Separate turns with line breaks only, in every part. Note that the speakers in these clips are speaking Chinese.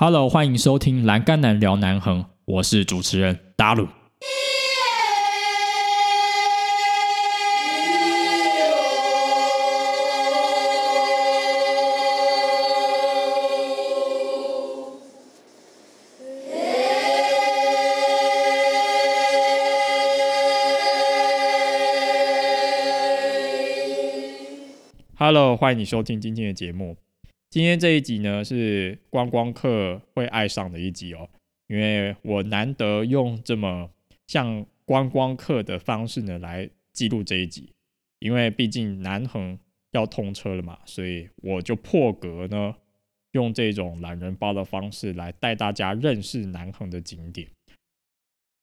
Hello，欢迎收听《栏杆男聊南横》，我是主持人达鲁。Hello，欢迎你收听今天的节目。今天这一集呢是观光客会爱上的一集哦，因为我难得用这么像观光客的方式呢来记录这一集，因为毕竟南横要通车了嘛，所以我就破格呢用这种懒人包的方式来带大家认识南横的景点。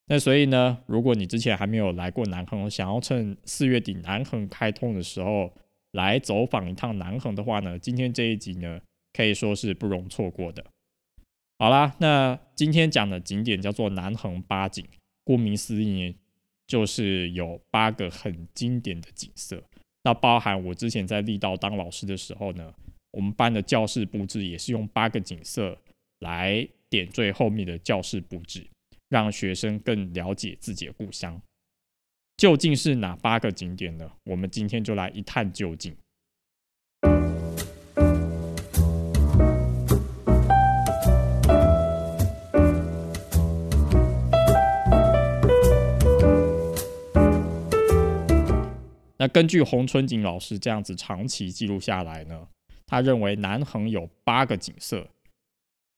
那所以呢，如果你之前还没有来过南横，想要趁四月底南横开通的时候，来走访一趟南横的话呢，今天这一集呢可以说是不容错过的。好啦，那今天讲的景点叫做南横八景，顾名思义就是有八个很经典的景色。那包含我之前在力道当老师的时候呢，我们班的教室布置也是用八个景色来点缀后面的教室布置，让学生更了解自己的故乡。究竟是哪八个景点呢？我们今天就来一探究竟。那根据洪春景老师这样子长期记录下来呢，他认为南横有八个景色，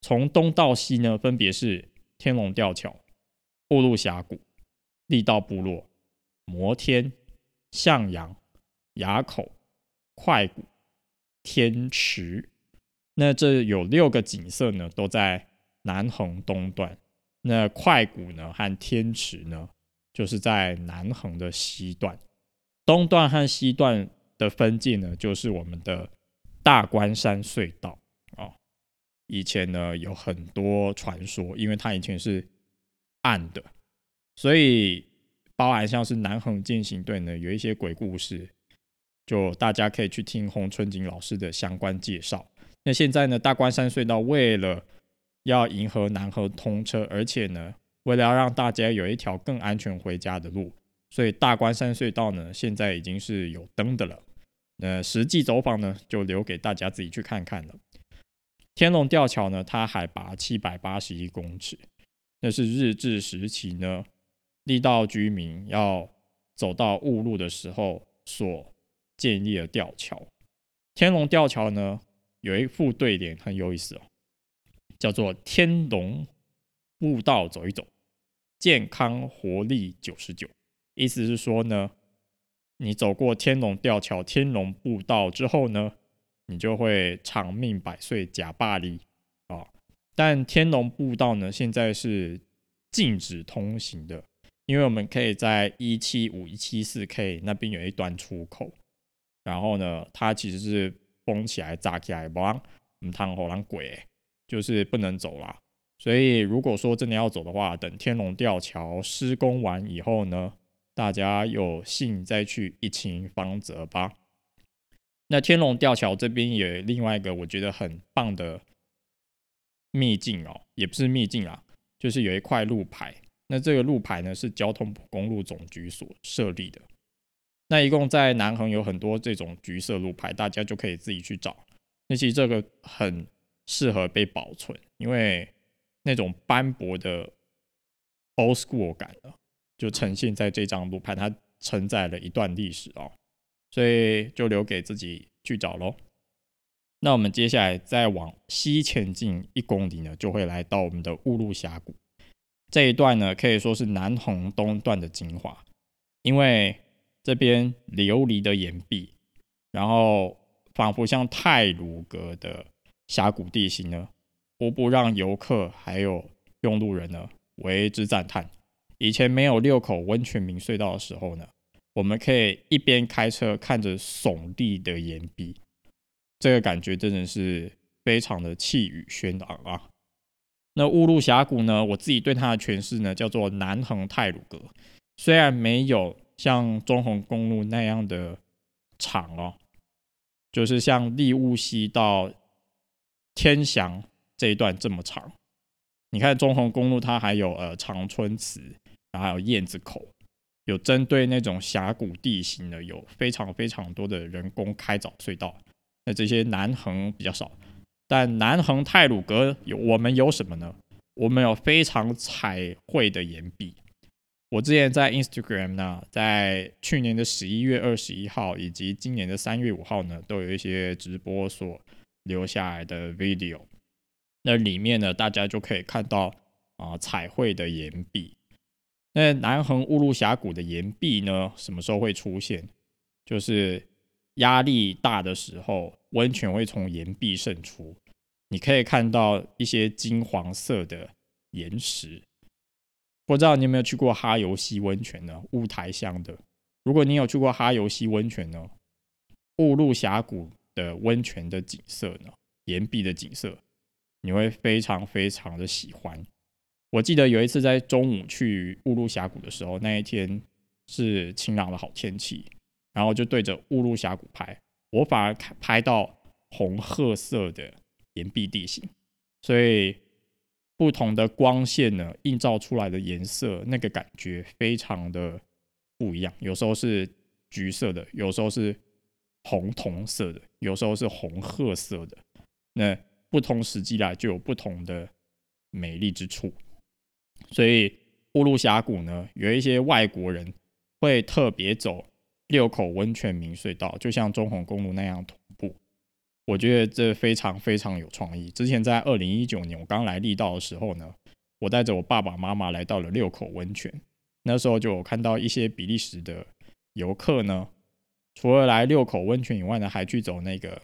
从东到西呢，分别是天龙吊桥、雾路峡谷、力道部落。摩天、向阳、崖口、快谷、天池，那这有六个景色呢，都在南横东段。那快谷呢和天池呢，就是在南横的西段。东段和西段的分界呢，就是我们的大关山隧道啊。以前呢有很多传说，因为它以前是暗的，所以。包含像是南横践行队呢，有一些鬼故事，就大家可以去听洪春景老师的相关介绍。那现在呢，大关山隧道为了要迎合南河通车，而且呢，为了要让大家有一条更安全回家的路，所以大关山隧道呢，现在已经是有灯的了。那实际走访呢，就留给大家自己去看看了。天龙吊桥呢，它海拔七百八十一公尺，那是日治时期呢。力道居民要走到雾路的时候所建立的吊桥，天龙吊桥呢有一副对联很有意思哦，叫做“天龙步道走一走，健康活力九十九”。意思是说呢，你走过天龙吊桥、天龙步道之后呢，你就会长命百岁、假霸力啊。但天龙步道呢，现在是禁止通行的。因为我们可以在一七五一七四 K 那边有一段出口，然后呢，它其实是封起来、炸起来，不让我们趟火狼鬼，就是不能走啦。所以如果说真的要走的话，等天龙吊桥施工完以后呢，大家有幸再去一清方泽吧。那天龙吊桥这边有另外一个我觉得很棒的秘境哦，也不是秘境啊，就是有一块路牌。那这个路牌呢是交通公路总局所设立的。那一共在南横有很多这种橘色路牌，大家就可以自己去找。那其实这个很适合被保存，因为那种斑驳的 old school 感呢，就呈现在这张路牌，它承载了一段历史哦，所以就留给自己去找喽。那我们接下来再往西前进一公里呢，就会来到我们的雾路峡谷。这一段呢，可以说是南红东段的精华，因为这边琉璃的岩壁，然后仿佛像泰鲁阁的峡谷地形呢，无不让游客还有用路人呢为之赞叹。以前没有六口温泉明隧道的时候呢，我们可以一边开车看着耸立的岩壁，这个感觉真的是非常的气宇轩昂啊。那乌路峡谷呢？我自己对它的诠释呢，叫做南横泰鲁阁。虽然没有像中横公路那样的长哦，就是像立雾溪到天祥这一段这么长。你看中横公路，它还有呃长春祠，然后还有燕子口，有针对那种峡谷地形的，有非常非常多的人工开凿隧道。那这些南横比较少，但南横泰鲁阁有我们有什么呢？我们有非常彩绘的岩壁。我之前在 Instagram 呢，在去年的十一月二十一号以及今年的三月五号呢，都有一些直播所留下来的 video。那里面呢，大家就可以看到啊彩绘的岩壁。那南横乌路峡谷的岩壁呢，什么时候会出现？就是压力大的时候，温泉会从岩壁渗出，你可以看到一些金黄色的岩石。不知道你有没有去过哈游溪温泉呢？雾台乡的。如果你有去过哈游溪温泉呢，雾路峡谷的温泉的景色呢，岩壁的景色。你会非常非常的喜欢。我记得有一次在中午去乌鲁峡谷的时候，那一天是晴朗的好天气，然后就对着乌鲁峡谷拍，我反而拍到红褐色的岩壁地形，所以不同的光线呢映照出来的颜色，那个感觉非常的不一样。有时候是橘色的，有时候是红铜色的，有时候是红褐色的。那不同时机来就有不同的美丽之处，所以乌鲁峡谷呢，有一些外国人会特别走六口温泉明隧道，就像中红公路那样同步。我觉得这非常非常有创意。之前在二零一九年我刚来力道的时候呢，我带着我爸爸妈妈来到了六口温泉，那时候就有看到一些比利时的游客呢，除了来六口温泉以外呢，还去走那个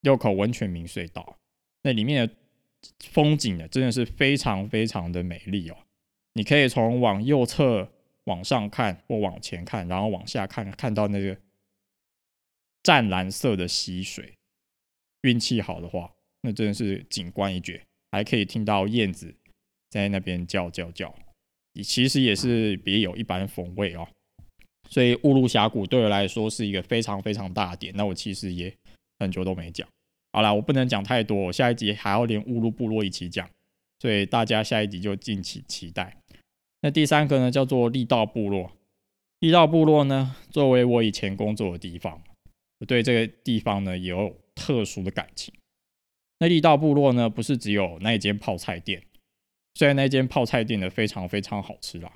六口温泉明隧道。那里面的风景呢，真的是非常非常的美丽哦。你可以从往右侧往上看，或往前看，然后往下看，看到那个湛蓝色的溪水。运气好的话，那真的是景观一绝，还可以听到燕子在那边叫叫叫。其实也是别有一般风味哦。所以乌鲁峡谷对我来说是一个非常非常大的点。那我其实也很久都没讲。好了，我不能讲太多，我下一集还要连乌鲁部落一起讲，所以大家下一集就敬请期待。那第三个呢，叫做力道部落。力道部落呢，作为我以前工作的地方，我对这个地方呢有特殊的感情。那力道部落呢，不是只有那一间泡菜店，虽然那间泡菜店呢非常非常好吃啦。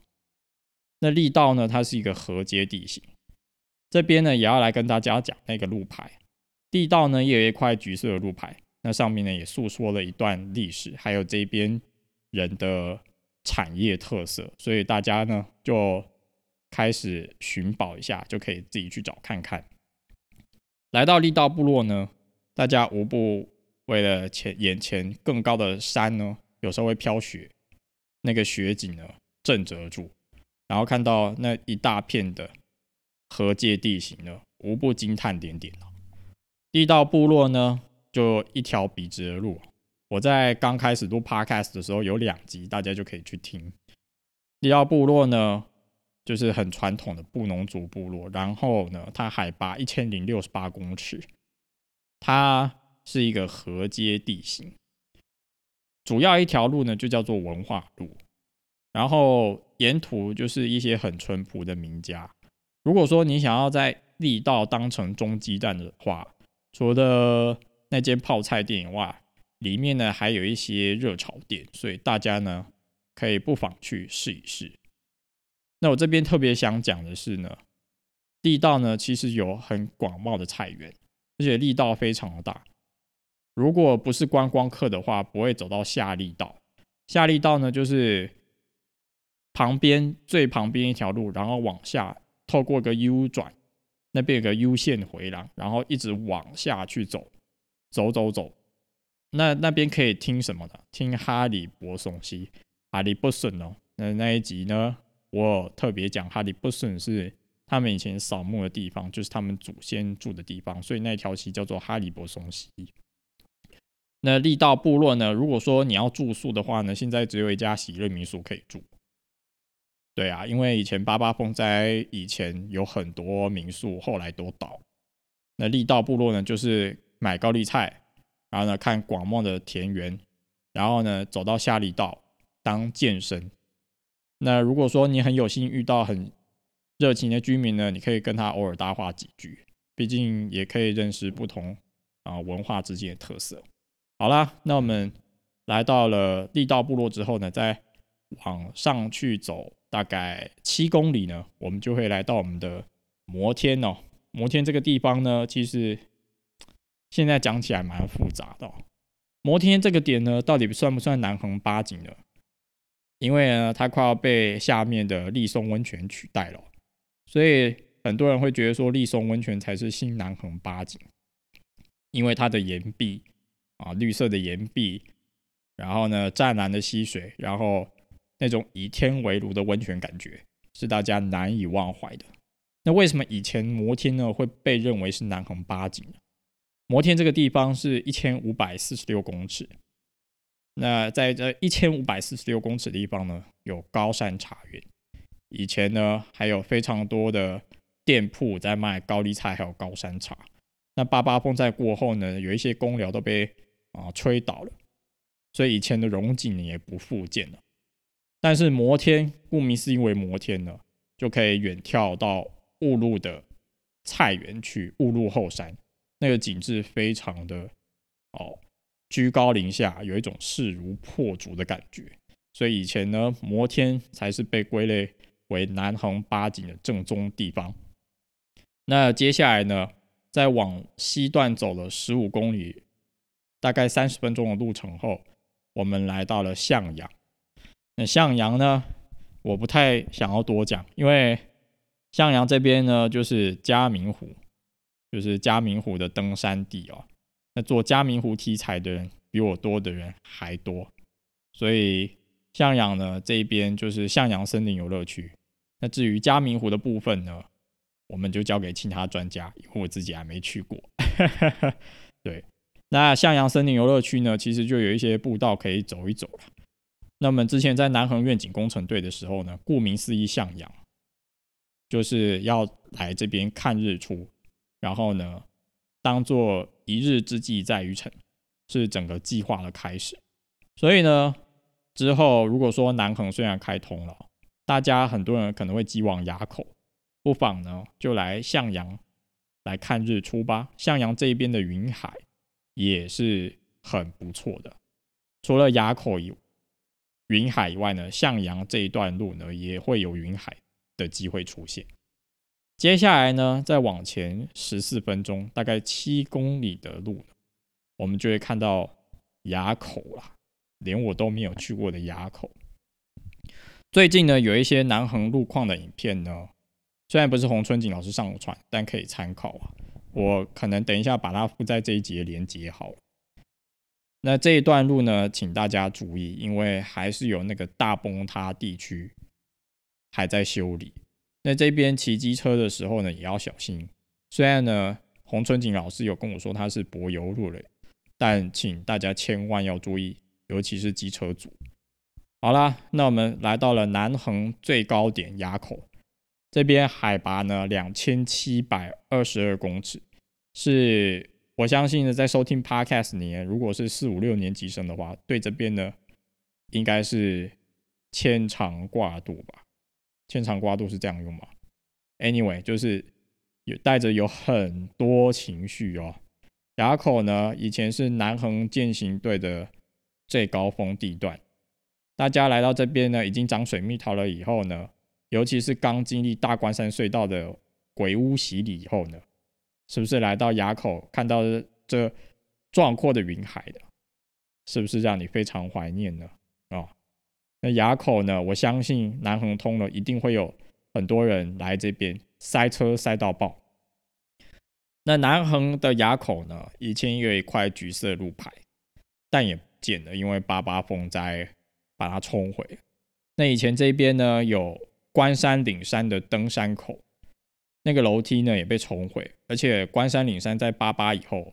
那力道呢，它是一个河阶地形，这边呢也要来跟大家讲那个路牌。地道呢也有一块橘色的路牌，那上面呢也诉说了一段历史，还有这边人的产业特色，所以大家呢就开始寻宝一下，就可以自己去找看看。来到力道部落呢，大家无不为了前眼前更高的山呢，有时候会飘雪，那个雪景呢震慑住，然后看到那一大片的河界地形呢，无不惊叹点点地道部落呢，就一条笔直的路。我在刚开始录 podcast 的时候有两集，大家就可以去听。地道部落呢，就是很传统的布农族部落。然后呢，它海拔一千零六十八公尺，它是一个河阶地形。主要一条路呢，就叫做文化路。然后沿途就是一些很淳朴的民家。如果说你想要在地道当成中继站的话，除了那间泡菜店以外，里面呢还有一些热炒店，所以大家呢可以不妨去试一试。那我这边特别想讲的是呢，地道呢其实有很广袤的菜园，而且力道非常的大。如果不是观光客的话，不会走到下力道。下力道呢就是旁边最旁边一条路，然后往下透过个 U 转。那边有个 U 线回廊，然后一直往下去走，走走走。那那边可以听什么呢？听哈利波松西，哈利波森哦。那那一集呢，我特别讲哈利波森是他们以前扫墓的地方，就是他们祖先住的地方，所以那条溪叫做哈利波松溪。那力道部落呢？如果说你要住宿的话呢，现在只有一家喜乐民宿可以住。对啊，因为以前八八风灾以前有很多民宿，后来都倒。那力道部落呢，就是买高丽菜，然后呢看广袤的田园，然后呢走到下里道当健身。那如果说你很有幸遇到很热情的居民呢，你可以跟他偶尔搭话几句，毕竟也可以认识不同啊文化之间的特色。好啦，那我们来到了地道部落之后呢，再往上去走大概七公里呢，我们就会来到我们的摩天哦。摩天这个地方呢，其实现在讲起来蛮复杂的。哦摩天这个点呢，到底算不算南横八景呢？因为呢，它快要被下面的立松温泉取代了，所以很多人会觉得说立松温泉才是新南横八景，因为它的岩壁啊，绿色的岩壁，然后呢，湛蓝的溪水，然后那种以天为炉的温泉感觉，是大家难以忘怀的。那为什么以前摩天呢会被认为是南横八景呢？摩天这个地方是一千五百四十六公尺。那在这一千五百四十六公尺的地方呢，有高山茶园。以前呢，还有非常多的店铺在卖高丽菜，还有高山茶。那八八风灾过后呢，有一些公寮都被啊吹倒了，所以以前的荣景也不复见了。但是摩天，顾名思义为摩天呢，就可以远眺到雾路的菜园去，雾路后山那个景致非常的哦。居高临下，有一种势如破竹的感觉，所以以前呢，摩天才是被归类为南横八景的正宗地方。那接下来呢，再往西段走了十五公里，大概三十分钟的路程后，我们来到了向阳。那向阳呢，我不太想要多讲，因为向阳这边呢，就是嘉明湖，就是嘉明湖的登山地哦。那做嘉明湖题材的人比我多的人还多，所以向阳呢这一边就是向阳森林游乐区。那至于嘉明湖的部分呢，我们就交给其他专家，因为我自己还没去过。对，那向阳森林游乐区呢，其实就有一些步道可以走一走了。那么之前在南横愿景工程队的时候呢，顾名思义向阳，就是要来这边看日出，然后呢。当做一日之计在于晨，是整个计划的开始。所以呢，之后如果说南横虽然开通了，大家很多人可能会寄往垭口，不妨呢就来向阳来看日出吧。向阳这边的云海也是很不错的。除了垭口以云海以外呢，向阳这一段路呢也会有云海的机会出现。接下来呢，再往前十四分钟，大概七公里的路，我们就会看到垭口啦，连我都没有去过的垭口。最近呢，有一些南横路况的影片呢，虽然不是洪春景老师上传，但可以参考啊。我可能等一下把它附在这一节连接好。那这一段路呢，请大家注意，因为还是有那个大崩塌地区还在修理。那这边骑机车的时候呢，也要小心。虽然呢，洪春景老师有跟我说他是柏油路嘞，但请大家千万要注意，尤其是机车组。好啦，那我们来到了南横最高点垭口，这边海拔呢两千七百二十二公尺，是我相信呢，在收听 Podcast 年如果是四五六年级生的话，对这边呢应该是牵肠挂肚吧。牵肠挂肚是这样用吗？Anyway，就是有带着有很多情绪哦。垭口呢，以前是南横践行队的最高峰地段。大家来到这边呢，已经长水蜜桃了以后呢，尤其是刚经历大关山隧道的鬼屋洗礼以后呢，是不是来到垭口看到这壮阔的云海的，是不是让你非常怀念呢？那垭口呢？我相信南横通了，一定会有很多人来这边塞车塞到爆。那南横的垭口呢？以前有一块橘色路牌，但也不见了，因为八八风灾把它冲毁。那以前这边呢，有关山岭山的登山口，那个楼梯呢也被冲毁，而且关山岭山在八八以后，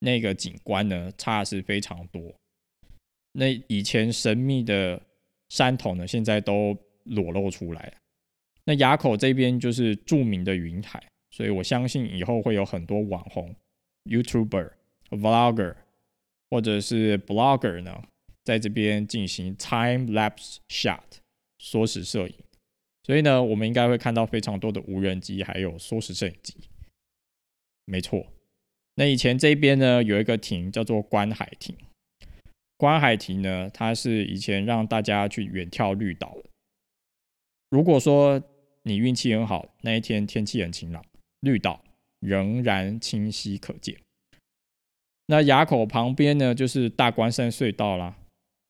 那个景观呢差是非常多。那以前神秘的山头呢，现在都裸露出来了。那垭口这边就是著名的云海，所以我相信以后会有很多网红、YouTuber、Vlogger 或者是 Blogger 呢，在这边进行 time lapse shot 缩时摄影，所以呢，我们应该会看到非常多的无人机，还有缩时摄影机。没错，那以前这边呢有一个亭叫做观海亭，观海亭呢，它是以前让大家去远眺绿岛的。如果说你运气很好，那一天天气很晴朗，绿岛仍然清晰可见。那垭口旁边呢，就是大关山隧道啦。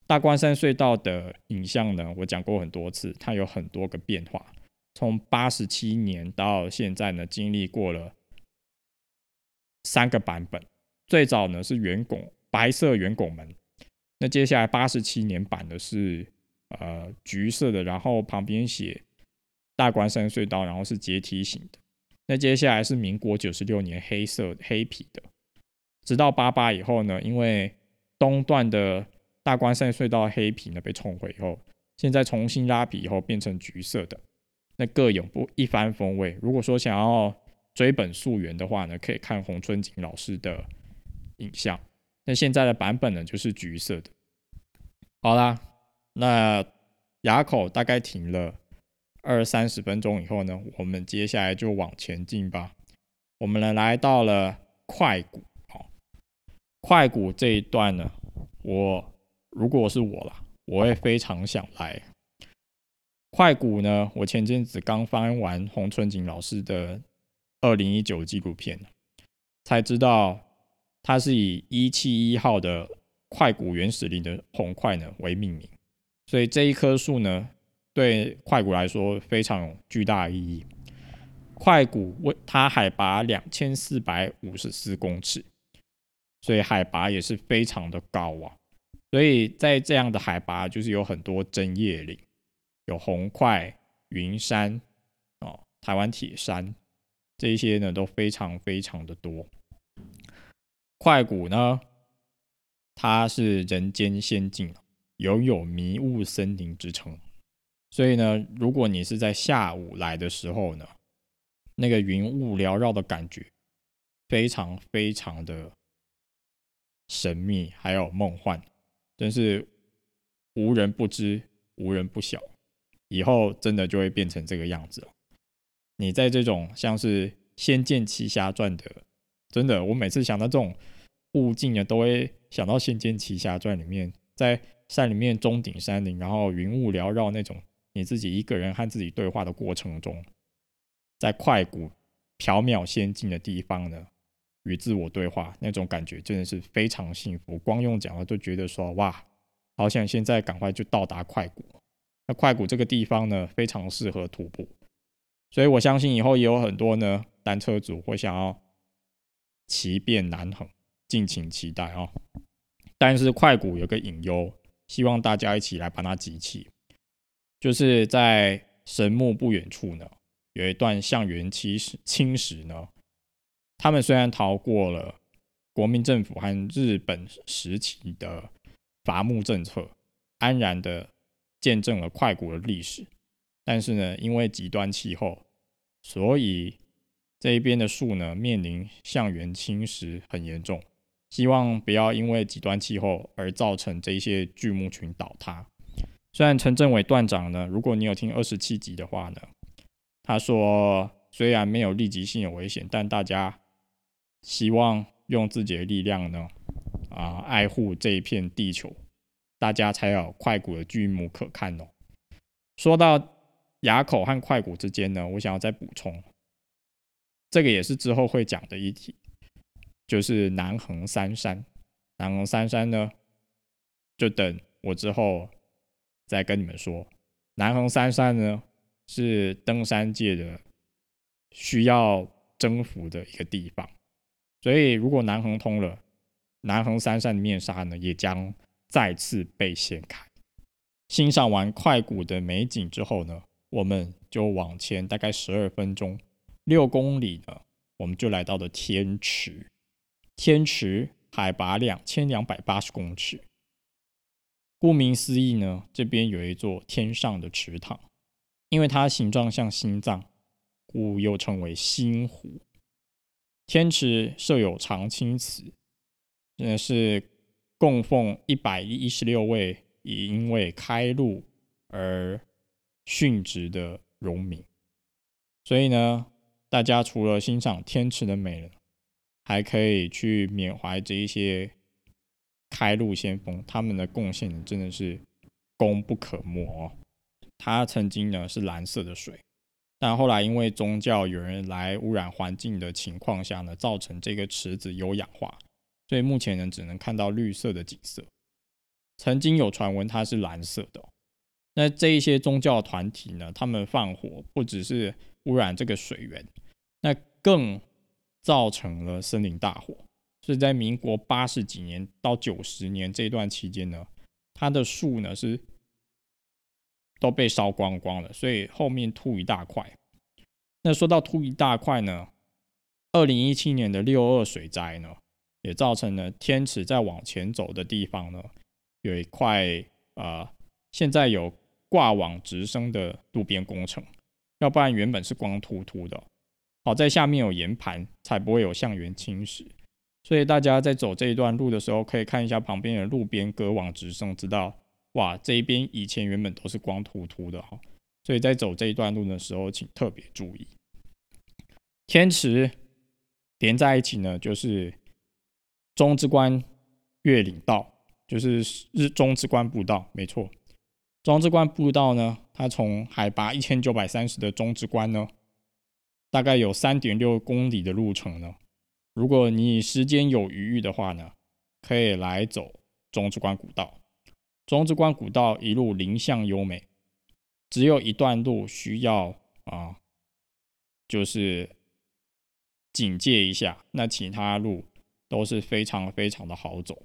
大关山隧道的影像呢，我讲过很多次，它有很多个变化。从八十七年到现在呢，经历过了三个版本。最早呢是圆拱白色圆拱门，那接下来八十七年版的是呃橘色的，然后旁边写大关山隧道，然后是阶梯型的。那接下来是民国九十六年黑色黑皮的。直到八八以后呢，因为东段的大关山隧道黑皮呢被冲毁以后，现在重新拉皮以后变成橘色的，那各有不一番风味。如果说想要追本溯源的话呢，可以看洪春景老师的影像。那现在的版本呢就是橘色的。好啦，那垭口大概停了二三十分钟以后呢，我们接下来就往前进吧。我们呢来到了快谷。快谷这一段呢，我如果是我啦，我会非常想来。快谷呢，我前阵子刚翻完洪春景老师的二零一九纪录片，才知道它是以一七一号的快谷原始林的红块呢为命名，所以这一棵树呢，对快谷来说非常有巨大意义。快谷为它海拔两千四百五十四公尺。所以海拔也是非常的高啊，所以在这样的海拔，就是有很多针叶林，有红块、云杉哦，台湾铁杉这一些呢都非常非常的多。快谷呢，它是人间仙境，拥有迷雾森林之称。所以呢，如果你是在下午来的时候呢，那个云雾缭绕的感觉，非常非常的。神秘还有梦幻，真是无人不知，无人不晓。以后真的就会变成这个样子了你在这种像是《仙剑奇侠传》的，真的，我每次想到这种物境呢，都会想到《仙剑奇侠传》里面，在山里面中顶山林，然后云雾缭绕那种，你自己一个人和自己对话的过程中，在快谷缥缈仙境的地方呢。与自我对话那种感觉真的是非常幸福，光用讲了就觉得说哇，好想现在赶快就到达快谷。那快谷这个地方呢，非常适合徒步，所以我相信以后也有很多呢单车主会想要骑遍南横，敬请期待哦。但是快谷有个隐忧，希望大家一起来把它集齐，就是在神木不远处呢，有一段象原青石侵蚀呢。他们虽然逃过了国民政府和日本时期的伐木政策，安然的见证了快谷的历史，但是呢，因为极端气候，所以这一边的树呢面临象原侵蚀很严重。希望不要因为极端气候而造成这些巨木群倒塌。虽然陈政伟段长呢，如果你有听二十七集的话呢，他说虽然没有立即性的危险，但大家。希望用自己的力量呢，啊，爱护这一片地球，大家才有快谷的剧目可看哦。说到崖口和快谷之间呢，我想要再补充，这个也是之后会讲的一题，就是南横三山。南横三山呢，就等我之后再跟你们说。南横三山呢，是登山界的需要征服的一个地方。所以，如果南横通了，南横山的面纱呢，也将再次被掀开。欣赏完快谷的美景之后呢，我们就往前大概十二分钟，六公里呢，我们就来到了天池。天池海拔两千两百八十公尺。顾名思义呢，这边有一座天上的池塘，因为它形状像心脏，故又称为心湖。天池设有长青祠，那是供奉一百一十六位因为开路而殉职的荣民。所以呢，大家除了欣赏天池的美人，还可以去缅怀这一些开路先锋，他们的贡献真的是功不可没哦。它曾经呢是蓝色的水，但后来因为宗教有人来污染环境的情况下呢，造成这个池子有氧化，所以目前呢只能看到绿色的景色。曾经有传闻它是蓝色的，那这一些宗教团体呢，他们放火不只是污染这个水源，那更造成了森林大火。是在民国八十几年到九十年这段期间呢，它的树呢是。都被烧光光了，所以后面秃一大块。那说到秃一大块呢，二零一七年的六二水灾呢，也造成了天池在往前走的地方呢，有一块啊，现在有挂网直升的路边工程，要不然原本是光秃秃的。好在下面有岩盘，才不会有象源侵蚀。所以大家在走这一段路的时候，可以看一下旁边的路边割网直升，知道。哇，这一边以前原本都是光秃秃的哈，所以在走这一段路的时候，请特别注意。天池连在一起呢，就是中之关越岭道，就是日中之关步道，没错。中之关步道呢，它从海拔一千九百三十的中之关呢，大概有三点六公里的路程呢。如果你时间有余裕的话呢，可以来走中之关古道。中之关古道一路林相优美，只有一段路需要啊，就是警戒一下。那其他路都是非常非常的好走。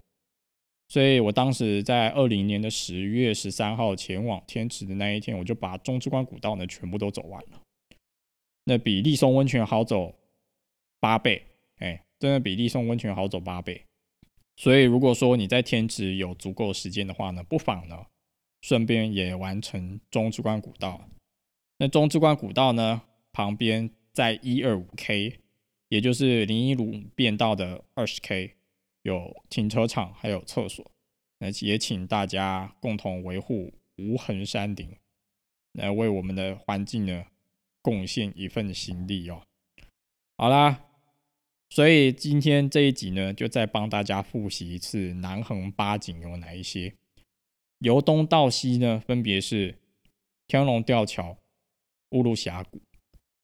所以我当时在二零年的十月十三号前往天池的那一天，我就把中之关古道呢全部都走完了。那比立松温泉好走八倍，哎，真的比立松温泉好走八倍。所以，如果说你在天池有足够时间的话呢，不妨呢，顺便也完成中之关古道。那中之关古道呢，旁边在一二五 K，也就是林荫路变道的二十 K，有停车场，还有厕所。那也请大家共同维护无痕山顶，来为我们的环境呢贡献一份心力哦。好啦。所以今天这一集呢，就再帮大家复习一次南横八景有哪一些。由东到西呢，分别是天龙吊桥、乌鲁峡谷、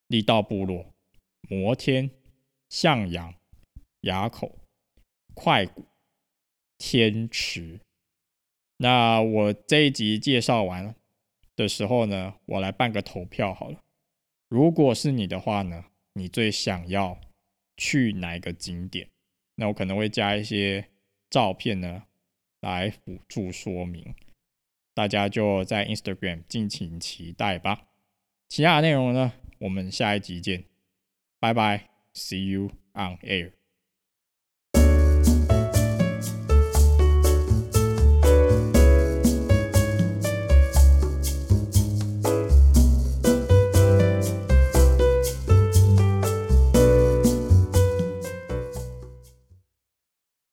力道部落、摩天、向阳、崖口、快谷、天池。那我这一集介绍完的时候呢，我来办个投票好了。如果是你的话呢，你最想要？去哪个景点？那我可能会加一些照片呢，来辅助说明。大家就在 Instagram 敬请期待吧。其他的内容呢，我们下一集见，拜拜，See you on air。